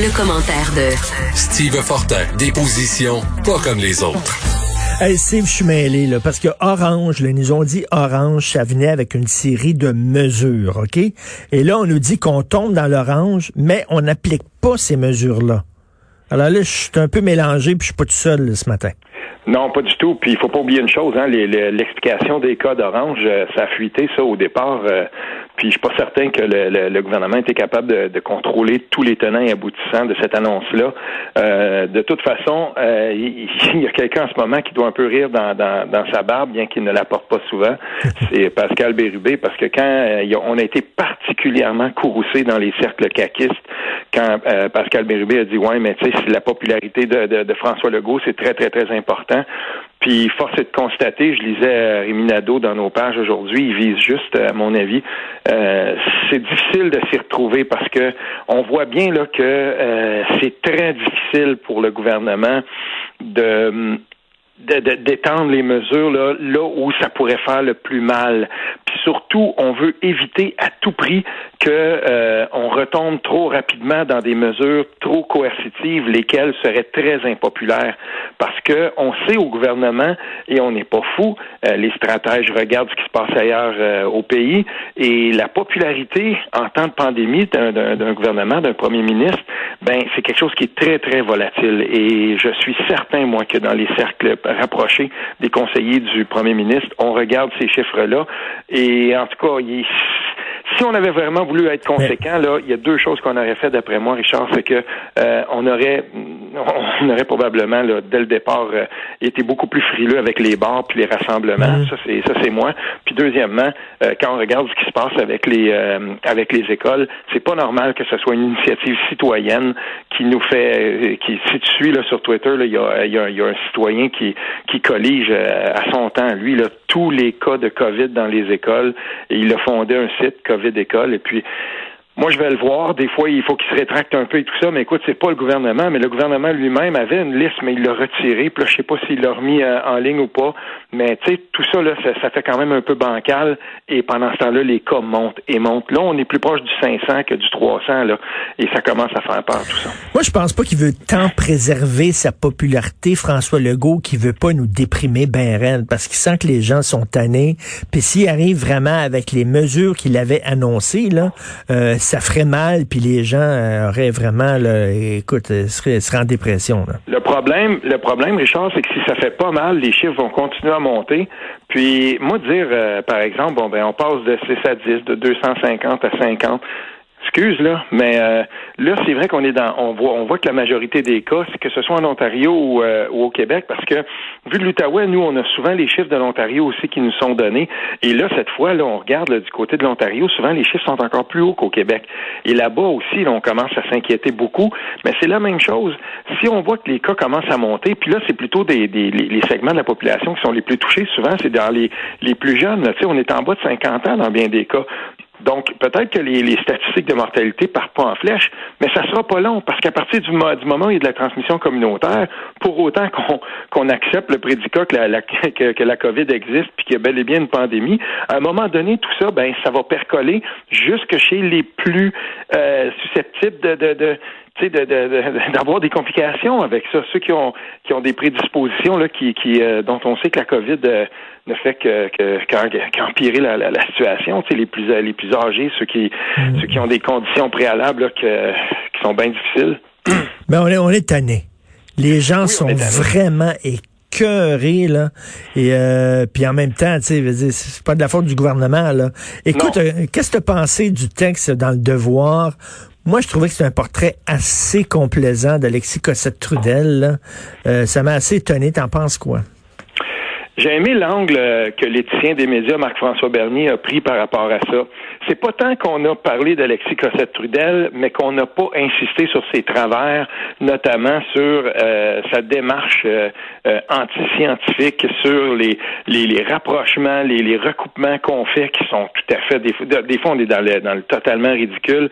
Le commentaire de Steve Fortin, des positions pas comme les autres. Hey Steve, je suis mêlé, là, parce que Orange, là, ils nous ont dit Orange, ça venait avec une série de mesures, OK? Et là, on nous dit qu'on tombe dans l'orange, mais on n'applique pas ces mesures-là. Alors là, je suis un peu mélangé, puis je suis pas tout seul ce matin. Non, pas du tout. Puis il faut pas oublier une chose, hein, l'explication des cas d'Orange, euh, ça a fuité ça au départ. Euh, puis je suis pas certain que le, gouvernement était capable de, contrôler tous les tenants et aboutissants de cette annonce-là. Euh, de toute façon, il, y a quelqu'un en ce moment qui doit un peu rire dans, sa barbe, bien qu'il ne l'apporte pas souvent. C'est Pascal Bérubé, parce que quand on a été particulièrement courroucé dans les cercles caquistes, quand Pascal Bérubé a dit ouais, mais tu sais, la popularité de, de François Legault, c'est très très très important puis force est de constater, je lisais euh, Rémi Nadeau dans nos pages aujourd'hui, il vise juste, à mon avis, euh, c'est difficile de s'y retrouver parce que on voit bien là que euh, c'est très difficile pour le gouvernement de d'étendre les mesures là, où ça pourrait faire le plus mal. Puis surtout, on veut éviter à tout prix que euh, on retombe trop rapidement dans des mesures trop coercitives, lesquelles seraient très impopulaires. Parce que on sait au gouvernement, et on n'est pas fou, euh, les stratèges regardent ce qui se passe ailleurs euh, au pays, et la popularité en temps de pandémie d'un gouvernement, d'un premier ministre, ben c'est quelque chose qui est très, très volatile. Et je suis certain, moi, que dans les cercles rapprochés des conseillers du premier ministre, on regarde ces chiffres-là. Et en tout cas, il si on avait vraiment voulu être conséquent, là, il y a deux choses qu'on aurait fait d'après moi, Richard, c'est que euh, on aurait on aurait probablement là, dès le départ euh, été beaucoup plus frileux avec les bars puis les rassemblements. Mm. Ça c'est ça c'est moi. Puis deuxièmement, euh, quand on regarde ce qui se passe avec les avec les écoles, c'est pas normal que ce soit une initiative citoyenne qui nous fait qui si tu suis là sur Twitter, il y a, y, a, y a un citoyen qui qui collige à son temps, lui là tous les cas de Covid dans les écoles et il a fondé un site COVID d'école. Et puis, moi, je vais le voir. Des fois, il faut qu'il se rétracte un peu et tout ça. Mais écoute, c'est pas le gouvernement, mais le gouvernement lui-même avait une liste, mais il l'a retirée. Puis là, je sais pas s'il l'a remis euh, en ligne ou pas. Mais tu sais, tout ça, là, ça, fait quand même un peu bancal. Et pendant ce temps-là, les cas montent et montent. Là, on est plus proche du 500 que du 300, là. Et ça commence à faire peur, tout ça. Moi, je pense pas qu'il veut tant préserver sa popularité, François Legault, qu'il veut pas nous déprimer ben raide, parce qu'il sent que les gens sont tannés. Puis s'il arrive vraiment avec les mesures qu'il avait annoncées, là, euh, ça ferait mal, puis les gens euh, auraient vraiment, là, écoute, euh, seraient, seraient en dépression. Le problème, le problème, Richard, c'est que si ça fait pas mal, les chiffres vont continuer à monter. Puis, moi, dire, euh, par exemple, bon, ben, on passe de 6 à 10, de 250 à 50 excuse là, mais euh, là c'est vrai qu'on est dans, on voit, on voit que la majorité des cas, que ce soit en Ontario euh, ou, au Québec, parce que vu de l'Outaouais, nous on a souvent les chiffres de l'Ontario aussi qui nous sont donnés, et là cette fois là on regarde du côté de l'Ontario, souvent les chiffres sont encore plus hauts qu'au Québec, et là-bas aussi là, on commence à s'inquiéter beaucoup, mais c'est la même chose. Si on voit que les cas commencent à monter, puis là c'est plutôt des, les, segments de la population qui sont les plus touchés, souvent c'est dans les les plus jeunes, tu sais, on est en bas de 50 ans dans bien des cas. Donc, peut-être que les, statistiques de mortalité partent pas en flèche, mais ça sera pas long, parce qu'à partir du, moment où il y a de la transmission communautaire, pour autant qu'on accepte le prédicat que la, que, la COVID existe puis qu'il y a bel et bien une pandémie, à un moment donné, tout ça, ben, ça va percoler jusque chez les plus euh, susceptibles de, de, de d'avoir des complications avec ça. Ceux qui ont qui ont des prédispositions là, qui, qui euh, dont on sait que la COVID euh, ne fait que, qu'empirer la, la, situation. les plus les plus âgés, ceux qui mm. ceux qui ont des conditions préalables qui sont bien difficiles. Ben on est on est tanné. Les gens sont vraiment écœurés là et euh, puis en même temps, tu sais, c'est pas de la faute du gouvernement là. Écoute, euh, qu'est-ce que tu as pensé du texte dans le Devoir moi, je trouvais que c'était un portrait assez complaisant d'Alexis Cossette-Trudel. Euh, ça m'a assez étonné. T'en penses quoi? J'ai aimé l'angle que l'éthicien des médias, Marc-François Bernier, a pris par rapport à ça. C'est pas tant qu'on a parlé d'Alexis Cossette-Trudel, mais qu'on n'a pas insisté sur ses travers, notamment sur euh, sa démarche euh, euh, anti-scientifique, sur les, les, les rapprochements, les, les recoupements qu'on fait qui sont tout à fait... Des, des fois, on est dans le, dans le totalement ridicule,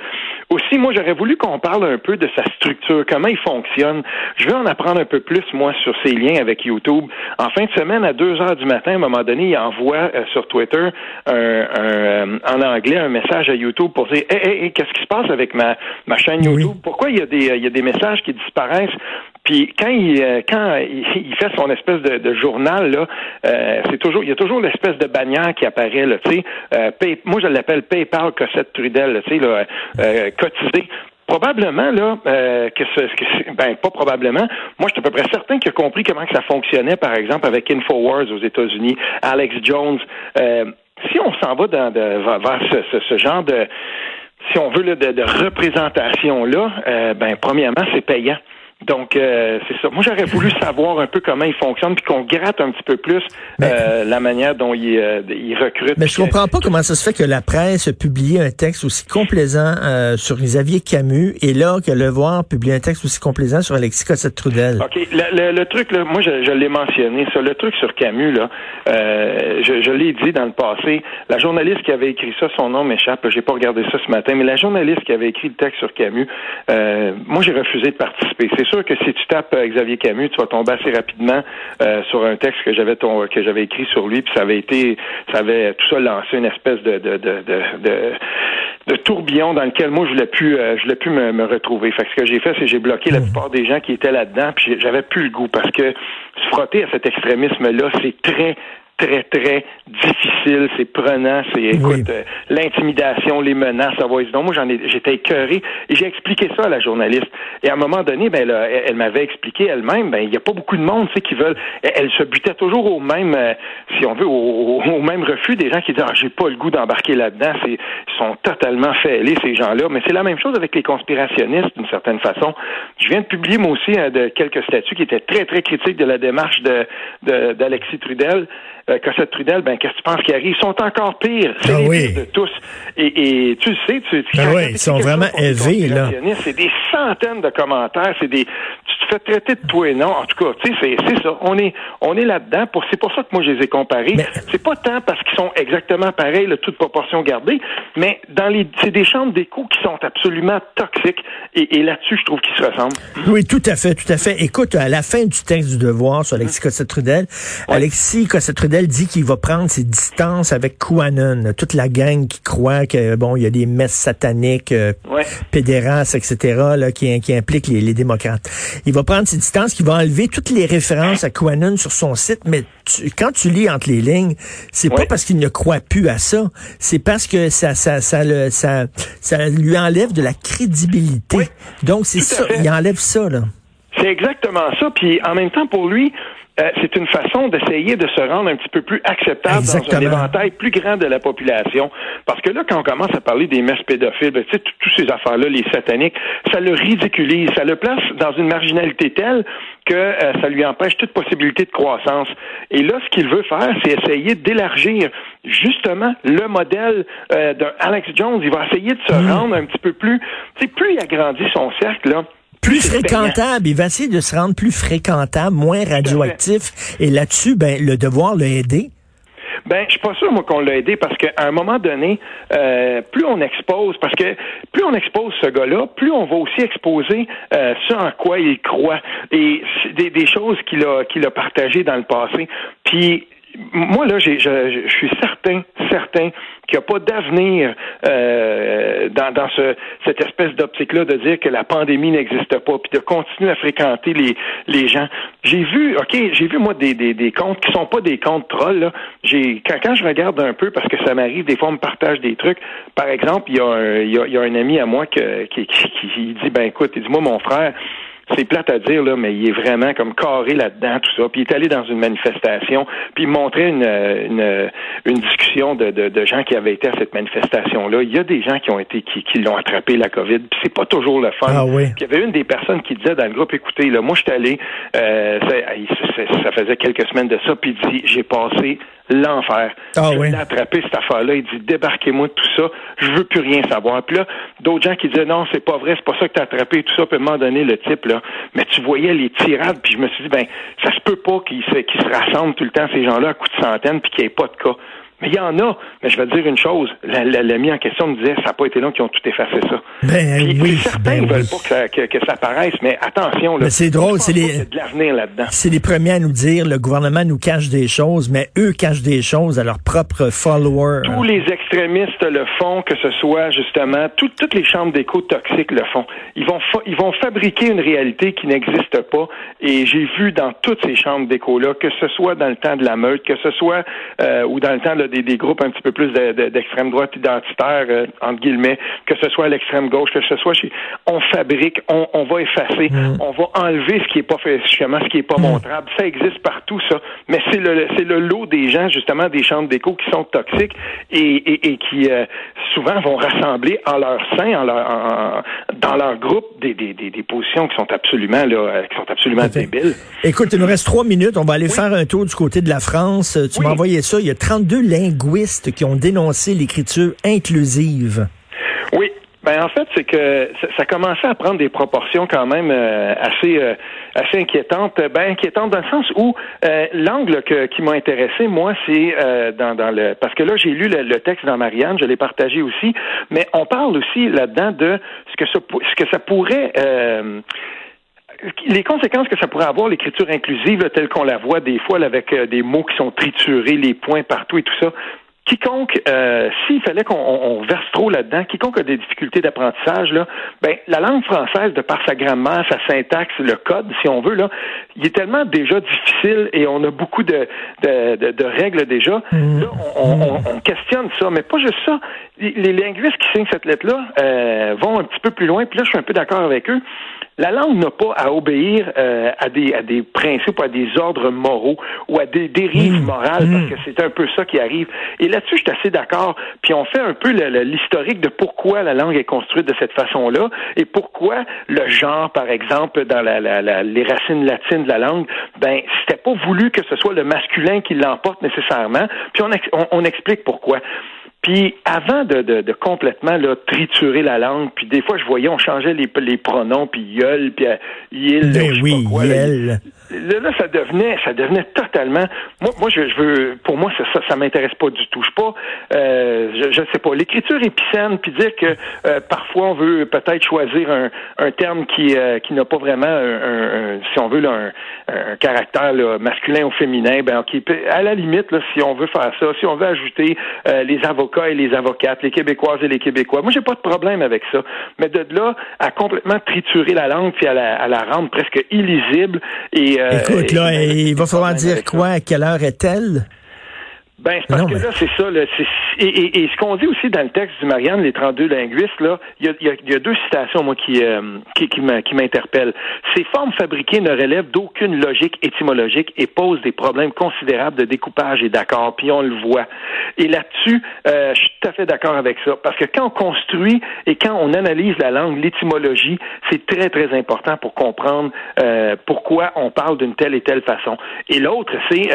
aussi, moi, j'aurais voulu qu'on parle un peu de sa structure, comment il fonctionne. Je veux en apprendre un peu plus, moi, sur ses liens avec YouTube. En fin de semaine, à 2 heures du matin, à un moment donné, il envoie euh, sur Twitter un, euh, en anglais un message à YouTube pour dire Hé, hé, hé, qu'est-ce qui se passe avec ma, ma chaîne YouTube? Pourquoi il y, a des, il y a des messages qui disparaissent? Puis quand il euh, quand il fait son espèce de, journal là, euh, c'est toujours il y a toujours l'espèce de bannière qui apparaît là, tu sais. Euh, moi je l'appelle PayPal Cossette Trudel, tu sais là, cotisé. Probablement là que, ce, ben pas probablement. Moi, je suis à peu près certain qu'il a compris comment que ça fonctionnait, par exemple avec Infowars aux États-Unis, Alex Jones. si on s'en va dans, de, vers ce, ce, genre de si on veut là, de, de représentation là, ben premièrement c'est payant. Donc, euh, c'est ça. Moi, j'aurais voulu savoir un peu comment il fonctionne, puis qu'on gratte un petit peu plus euh, la manière dont il, euh, il recrute. Mais je comprends pas comment ça se fait que la presse a publié un texte aussi complaisant sur Xavier Camus, et là, que Le Voir publie un texte aussi complaisant sur Alexis Cossette-Trudel. OK. Le, le, truc, là, moi, je, je l'ai mentionné, ça. Le truc sur Camus, là, je, je l'ai dit dans le passé, la journaliste qui avait écrit ça, son nom m'échappe, j'ai pas regardé ça ce matin, mais la journaliste qui avait écrit le texte sur Camus, moi, j'ai refusé de participer. C'est sûr que si tu tapes euh, Xavier Camus, tu vas tomber assez rapidement euh, sur un texte que j'avais que j'avais écrit sur lui, puis ça avait été, ça avait tout ça lancé une espèce de de, de, de, de tourbillon dans lequel moi je voulais plus euh, je voulais plus me, retrouver. Fait que ce que j'ai fait, c'est que j'ai bloqué la mmh. plupart des gens qui étaient là-dedans, puis j'avais plus le goût parce que se frotter à cet extrémisme-là, c'est très très, très difficile, c'est prenant, c'est, écoute, euh, l'intimidation, les menaces, ça va donc moi j'en ai, j'étais écœuré. Et j'ai expliqué ça à la journaliste. Et à un moment donné, ben, elle, m'avait expliqué elle-même, ben, il n'y a pas beaucoup de monde, tu sais, qui veulent, elle, se butait toujours au même, euh, si on veut, au, même refus des gens qui disent, ah, j'ai pas le goût d'embarquer là-dedans, c'est, ils sont totalement fêlés, ces gens-là. Mais c'est la même chose avec les conspirationnistes, d'une certaine façon. Je viens de publier, moi aussi, hein, de quelques statuts qui étaient très, très critiques de la démarche de, d'Alexis Trudel euh, Cossette Trudel, ben qu'est-ce que tu penses qui arrive? Ils sont encore pires. C'est ah les pires de tous. Et, et tu le sais, tu, ben oui, ils sont vraiment élevés, là. C'est des centaines de commentaires, c'est des. Tu te fais traiter de tout et non. En tout cas, tu sais, c'est ça. On est, on est là-dedans. Pour, c'est pour ça que moi je les ai comparés. Mais... C'est pas tant parce qu'ils sont exactement pareils, là, toute proportion gardée, mais dans les, c'est des chambres d'écho qui sont absolument toxiques. Et, et là-dessus, je trouve qu'ils se ressemblent. Oui, tout à fait, tout à fait. Écoute, à la fin du texte du devoir sur Alexis Cossette Trudel, Alexis Cossette Trudel dit qu'il va prendre ses distances avec QAnon, toute la gang qui croit que bon, il y a des messes sataniques, euh, pédérastes, etc., là, qui, qui impliquent les, démocrates. Il va prendre ses distances, qu'il va enlever toutes les références à QAnon sur son site, mais quand tu lis entre les lignes, c'est pas parce qu'il ne croit plus à ça, c'est parce que ça, ça, ça, le, ça, ça lui enlève de la crédibilité. Donc c'est ça, il enlève ça là. C'est exactement ça. Puis en même temps, pour lui, euh, c'est une façon d'essayer de se rendre un petit peu plus acceptable dans un éventail plus grand de la population. Parce que là, quand on commence à parler des messes pédophiles, ben, tu sais, toutes ces affaires-là, les sataniques, ça le ridiculise, ça le place dans une marginalité telle que euh, ça lui empêche toute possibilité de croissance. Et là, ce qu'il veut faire, c'est essayer d'élargir justement le modèle euh, d'un Alex Jones. Il va essayer de se mm. rendre un petit peu plus, tu sais, plus il agrandit son cercle, là, plus fréquentable. Il va essayer de se rendre plus fréquentable, moins radioactif. Et là-dessus, ben, le devoir l'a aidé. Ben, je suis pas sûr, moi, qu'on l'a aidé parce qu'à un moment donné, euh, plus on expose, parce que plus on expose ce gars-là, plus on va aussi exposer euh, ce en quoi il croit et des, des choses qu'il a qu'il a partagées dans le passé. Puis moi, là, je, je, suis certain, certain qu'il n'y a pas d'avenir euh, dans, dans ce, cette espèce d'optique-là de dire que la pandémie n'existe pas, puis de continuer à fréquenter les, les gens. J'ai vu, OK, j'ai vu, moi, des, des, des comptes qui sont pas des comptes trolls, là. J'ai, quand, quand je regarde un peu, parce que ça m'arrive, des fois, on me partage des trucs. Par exemple, il y a un, y a, un ami à moi qui, qui, qui dit, ben écoute, il dit, moi, mon frère, c'est plate à dire, là, mais il est vraiment comme carré là-dedans, tout ça. Puis il est allé dans une manifestation, puis il montrait une, une, une discussion de, de, de, gens qui avaient été à cette manifestation-là. Il y a des gens qui ont été qui, qui l'ont attrapé, la COVID, puis c'est pas toujours le fun. Ah oui. Puis il y avait une des personnes qui disait dans le groupe, écoutez, là, moi je suis allé, euh, ça, ça, faisait quelques semaines de ça, puis il dit, j'ai passé l'enfer. Ah oui. attrapé cette affaire-là. Il dit débarquez-moi de tout ça. Je veux plus rien savoir. Puis là, d'autres gens qui disaient non, c'est pas vrai, c'est pas ça que t'as attrapé tout ça. Puis à un moment donné, le type là, mais tu voyais les tirades. Puis je me suis dit ben ça se peut pas qu'ils se, se rassemblent tout le temps ces gens-là à coups de centaines puis qu'il n'y ait pas de cas. Mais il y en a. Mais je vais te dire une chose. L'ami en question me disait, ça n'a pas été long qu'ils ont tout effacé ça. Ben oui. Certains ben ne veulent oui. pas que ça, que, que ça apparaisse, mais attention. Là, Mais c'est drôle, c'est les- de l'avenir là-dedans. C'est les premiers à nous dire le gouvernement nous cache des choses, mais eux cachent des choses à leurs propres followers. Tous les extrémistes le font, que ce soit justement tout- toutes les chambres d'écho toxiques le font. Ils vont fa- ils vont fabriquer une réalité qui n'existe pas. Et j'ai vu dans toutes ces chambres d'écho là, que ce soit dans le temps de la meute, que ce soit euh, ou dans le temps là, des, des groupes un petit peu plus de- de- d'extrême droite identitaire euh, entre guillemets, que ce soit à l'extrême gauche, que ce soit chez, on fabrique, on, on va effacer, on va enlever ce qui est pas fait, justement, ce qui est pas montrable. Ça existe partout ça, mais c'est le c'est le lot des gens justement des chambres d'écho qui sont toxiques et, et, et qui euh, souvent vont rassembler en leur sein, en leur en- dans leur groupe des, des, des, positions qui sont absolument là, euh, qui sont absolument débiles. Écoute, il nous reste trois minutes. On va aller faire un tour du côté de la France. Tu Oui. m'as envoyé ça. Il y a 32 linguistes qui ont dénoncé l'écriture inclusive. Oui. Ben en fait, c'est que ça, ça commençait à prendre des proportions quand même euh, assez euh, assez inquiétantes. Ben inquiétantes dans le sens où euh, l'angle qui m'a intéressé, moi, c'est euh, dans, le parce que là j'ai lu le, le texte dans Marianne, je l'ai partagé aussi, mais on parle aussi là-dedans de ce que ça, ce que ça pourrait euh, les conséquences que ça pourrait avoir, l'écriture inclusive, là, telle qu'on la voit des fois, là, avec euh, des mots qui sont triturés, les points partout et tout ça, quiconque, euh, s'il fallait qu'on on- on verse trop là-dedans, quiconque a des difficultés d'apprentissage, là, ben, la langue française, de par sa grammaire, sa syntaxe, le code, si on veut, là, il est tellement déjà difficile et on a beaucoup de, de, de- de règles déjà. Là, on, on- on questionne ça, mais pas juste ça. Les les linguistes qui signent cette lettre-là euh, vont un petit peu plus loin, puis là, je suis un peu d'accord avec eux. La langue n'a pas à obéir euh, à, des, à des principes, à des ordres moraux ou à des dérives morales, parce que c'est un peu ça qui arrive. Et là-dessus, je suis assez d'accord. Puis on fait un peu l'historique de pourquoi la langue est construite de cette façon-là et pourquoi le genre, par exemple, dans la, la- la- les racines latines de la langue, ben c'était pas voulu que ce soit le masculin qui l'emporte nécessairement. Puis on, on- on explique pourquoi. Puis avant de, de, de complètement là, triturer la langue, puis des fois je voyais on changeait les, les pronoms, puis yeul, puis euh, il, Ben je sais oui, pas quoi, là. yel. Là, là, ça devenait, ça devenait totalement. Moi, moi, je, je veux, pour moi, ça, ça, ça m'intéresse pas du tout. Je pas, euh, je, je sais pas. L'écriture épicène, puis dire que euh, parfois on veut peut-être choisir un, un terme qui, euh, qui n'a pas vraiment, un, un- si on veut, là, un, un caractère là, masculin ou féminin. Ben, ok, à la limite, là, si on veut faire ça, si on veut ajouter euh, les avocats et les avocates, les Québécoises et les Québécois, moi, j'ai pas de problème avec ça. Mais de là à complètement triturer la langue puis à la, à la rendre presque illisible et euh, Écoute, là, et- il va falloir dire quoi? À quelle heure est-elle? Ben, c'est parce Non, que mais- là, c'est ça. Là, c'est- et, et- et ce qu'on dit aussi dans le texte du Marianne, les 32 linguistes, là, il y a, y a- y a deux citations, moi, qui, euh, qui, qui m'interpellent. Ces formes fabriquées ne relèvent d'aucune logique étymologique et posent des problèmes considérables de découpage et d'accord, puis on le voit. Et là-dessus, euh, je suis tout à fait d'accord avec ça. Parce que quand on construit et quand on analyse la langue, l'étymologie, c'est très, très important pour comprendre euh, pourquoi on parle d'une telle et telle façon. Et l'autre, c'est...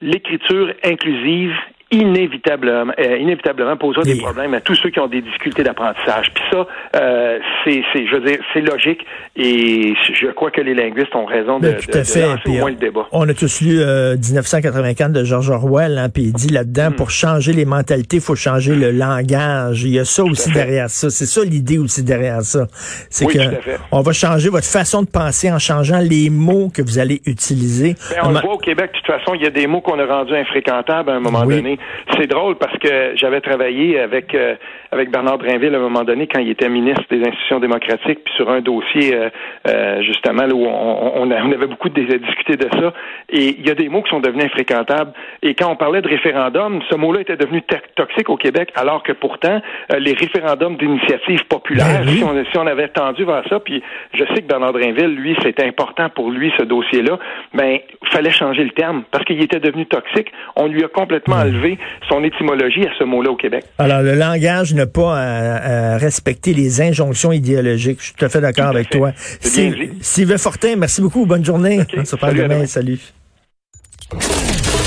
l'écriture inclusive inévitablement, euh, inévitablement posera des problèmes à tous ceux qui ont des difficultés d'apprentissage. Puis ça, euh, c'est, c'est, je veux dire, c'est logique et je crois que les linguistes ont raison de, tout de- à de fait. lancer Puis, au moins le débat. On a tous lu euh, 1984 de George Orwell, hein, puis il dit Hmm. là-dedans, pour changer les mentalités, il faut changer le langage. Il y a ça aussi derrière ça. C'est ça l'idée aussi derrière ça. C'est Oui, que on va changer votre façon de penser en changeant les mots que vous allez utiliser. Ben, on On le voit au Québec, de toute façon, il y a des mots qu'on a rendus infréquentables à un moment Oui. donné. C'est drôle parce que j'avais travaillé avec euh, avec Bernard Drinville à un moment donné quand il était ministre des institutions démocratiques, puis sur un dossier euh, euh, justement là où on, avait beaucoup discuté de ça. Et il y a des mots qui sont devenus infréquentables. Et quand on parlait de référendum, ce mot-là était devenu to- toxique au Québec, alors que pourtant les référendums d'initiative populaire, Ben oui. si, on, si on avait tendu vers ça, puis je sais que Bernard Drinville, lui, c'était important pour lui ce dossier-là, ben il fallait changer le terme parce qu'il était devenu toxique. On lui a complètement enlevé son étymologie à ce mot-là au Québec. Alors, le langage n'a pas à, à respecter les injonctions idéologiques. Je suis tout à fait d'accord avec fait. toi. Sylvain Fortin, merci beaucoup. Bonne journée. Ok. On se parle Salut, demain. Salut.